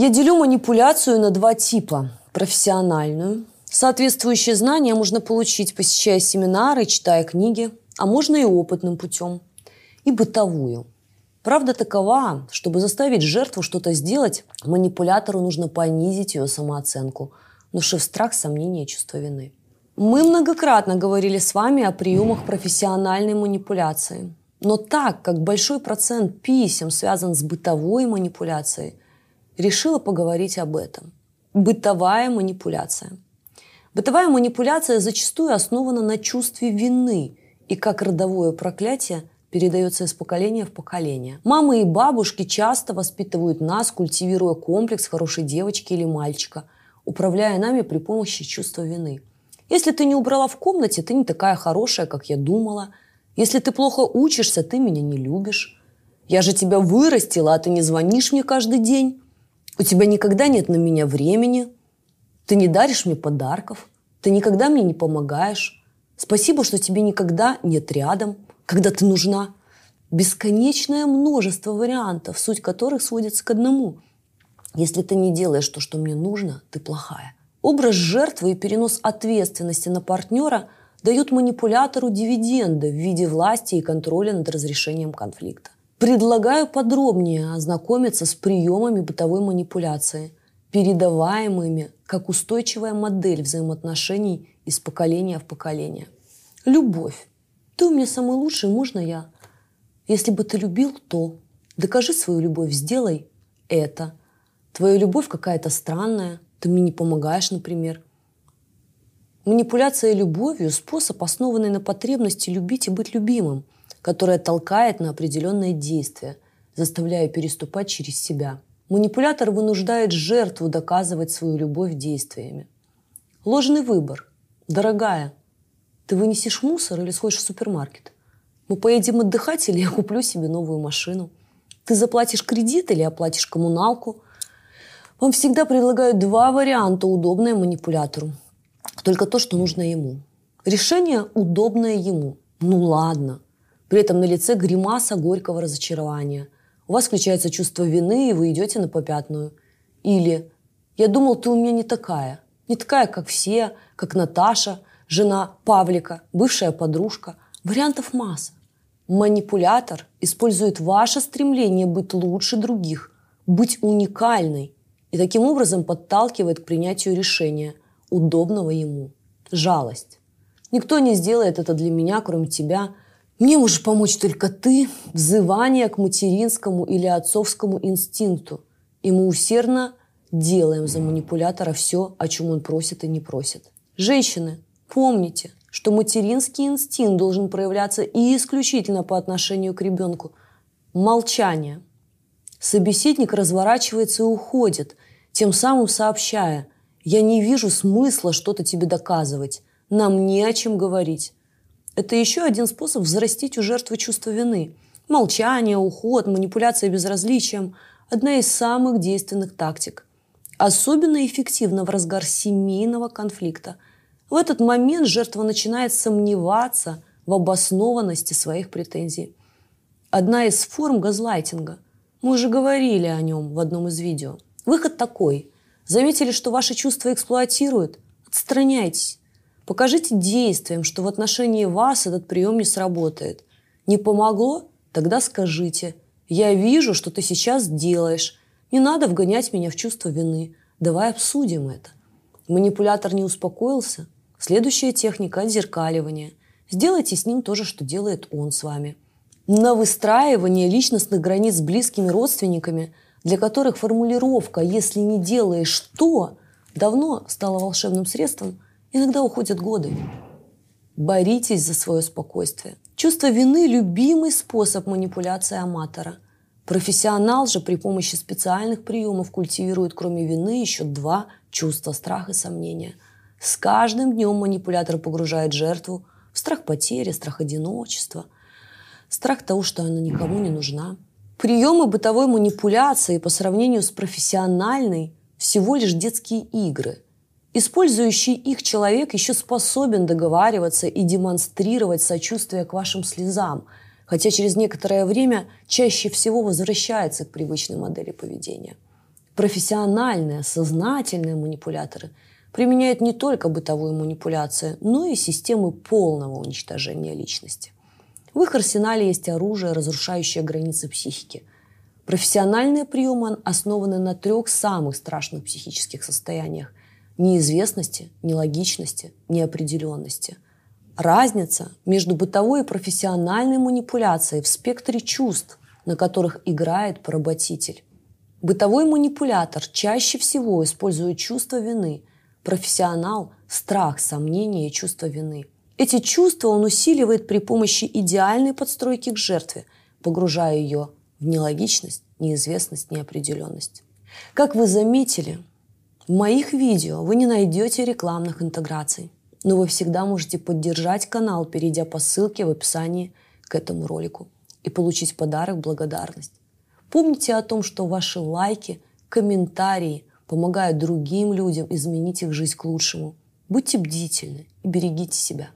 Я делю манипуляцию на два типа. Профессиональную. Соответствующие знания можно получить, посещая семинары, читая книги, а можно и опытным путем. И бытовую. Правда такова, чтобы заставить жертву что-то сделать, манипулятору нужно понизить ее самооценку, внушив страх, сомнения и чувство вины. Мы многократно говорили с вами о приемах профессиональной манипуляции. Но так как большой процент писем связан с бытовой манипуляцией, решила поговорить об этом. Бытовая манипуляция. Бытовая манипуляция зачастую основана на чувстве вины и как родовое проклятие передается из поколения в поколение. Мамы и бабушки часто воспитывают нас, культивируя комплекс хорошей девочки или мальчика, управляя нами при помощи чувства вины – если ты не убрала в комнате, ты не такая хорошая, как я думала. Если ты плохо учишься, ты меня не любишь. Я же тебя вырастила, а ты не звонишь мне каждый день. У тебя никогда нет на меня времени. Ты не даришь мне подарков. Ты никогда мне не помогаешь. Спасибо, что тебе никогда нет рядом, когда ты нужна. Бесконечное множество вариантов, суть которых сводится к одному. Если ты не делаешь то, что мне нужно, ты плохая. Образ жертвы и перенос ответственности на партнера дают манипулятору дивиденды в виде власти и контроля над разрешением конфликта. Предлагаю подробнее ознакомиться с приемами бытовой манипуляции, передаваемыми как устойчивая модель взаимоотношений из поколения в поколение. Любовь. Ты у меня самый лучший, можно я? Если бы ты любил, то. Докажи свою любовь, сделай это. Твоя любовь какая-то странная – ты мне не помогаешь, например. Манипуляция любовью – способ, основанный на потребности любить и быть любимым, которая толкает на определенное действие, заставляя переступать через себя. Манипулятор вынуждает жертву доказывать свою любовь действиями. Ложный выбор. Дорогая, ты вынесешь мусор или сходишь в супермаркет? Мы поедем отдыхать или я куплю себе новую машину? Ты заплатишь кредит или оплатишь коммуналку – вам всегда предлагают два варианта, удобные манипулятору. Только то, что нужно ему. Решение удобное ему. Ну ладно. При этом на лице гримаса горького разочарования. У вас включается чувство вины, и вы идете на попятную. Или «Я думал, ты у меня не такая. Не такая, как все, как Наташа, жена Павлика, бывшая подружка. Вариантов масса. Манипулятор использует ваше стремление быть лучше других, быть уникальной, и таким образом подталкивает к принятию решения, удобного ему. Жалость. Никто не сделает это для меня, кроме тебя. Мне можешь помочь только ты. Взывание к материнскому или отцовскому инстинкту. И мы усердно делаем за манипулятора все, о чем он просит и не просит. Женщины, помните, что материнский инстинкт должен проявляться и исключительно по отношению к ребенку. Молчание – Собеседник разворачивается и уходит, тем самым сообщая «Я не вижу смысла что-то тебе доказывать, нам не о чем говорить». Это еще один способ взрастить у жертвы чувство вины. Молчание, уход, манипуляция безразличием – одна из самых действенных тактик. Особенно эффективно в разгар семейного конфликта. В этот момент жертва начинает сомневаться в обоснованности своих претензий. Одна из форм газлайтинга – мы уже говорили о нем в одном из видео. Выход такой. Заметили, что ваши чувства эксплуатируют? Отстраняйтесь. Покажите действием, что в отношении вас этот прием не сработает. Не помогло? Тогда скажите. Я вижу, что ты сейчас делаешь. Не надо вгонять меня в чувство вины. Давай обсудим это. Манипулятор не успокоился? Следующая техника – отзеркаливания. Сделайте с ним то же, что делает он с вами – на выстраивание личностных границ с близкими родственниками, для которых формулировка «если не делаешь то» давно стала волшебным средством, иногда уходят годы. Боритесь за свое спокойствие. Чувство вины – любимый способ манипуляции аматора. Профессионал же при помощи специальных приемов культивирует кроме вины еще два чувства – страх и сомнения. С каждым днем манипулятор погружает жертву в страх потери, страх одиночества – страх того, что она никому не нужна. Приемы бытовой манипуляции по сравнению с профессиональной всего лишь детские игры. Использующий их человек еще способен договариваться и демонстрировать сочувствие к вашим слезам, хотя через некоторое время чаще всего возвращается к привычной модели поведения. Профессиональные, сознательные манипуляторы применяют не только бытовую манипуляцию, но и системы полного уничтожения личности. В их арсенале есть оружие, разрушающее границы психики. Профессиональные приемы основаны на трех самых страшных психических состояниях – неизвестности, нелогичности, неопределенности. Разница между бытовой и профессиональной манипуляцией в спектре чувств, на которых играет поработитель. Бытовой манипулятор чаще всего использует чувство вины, профессионал – страх, сомнение и чувство вины. Эти чувства он усиливает при помощи идеальной подстройки к жертве, погружая ее в нелогичность, неизвестность, неопределенность. Как вы заметили, в моих видео вы не найдете рекламных интеграций, но вы всегда можете поддержать канал, перейдя по ссылке в описании к этому ролику и получить подарок благодарность. Помните о том, что ваши лайки, комментарии помогают другим людям изменить их жизнь к лучшему. Будьте бдительны и берегите себя.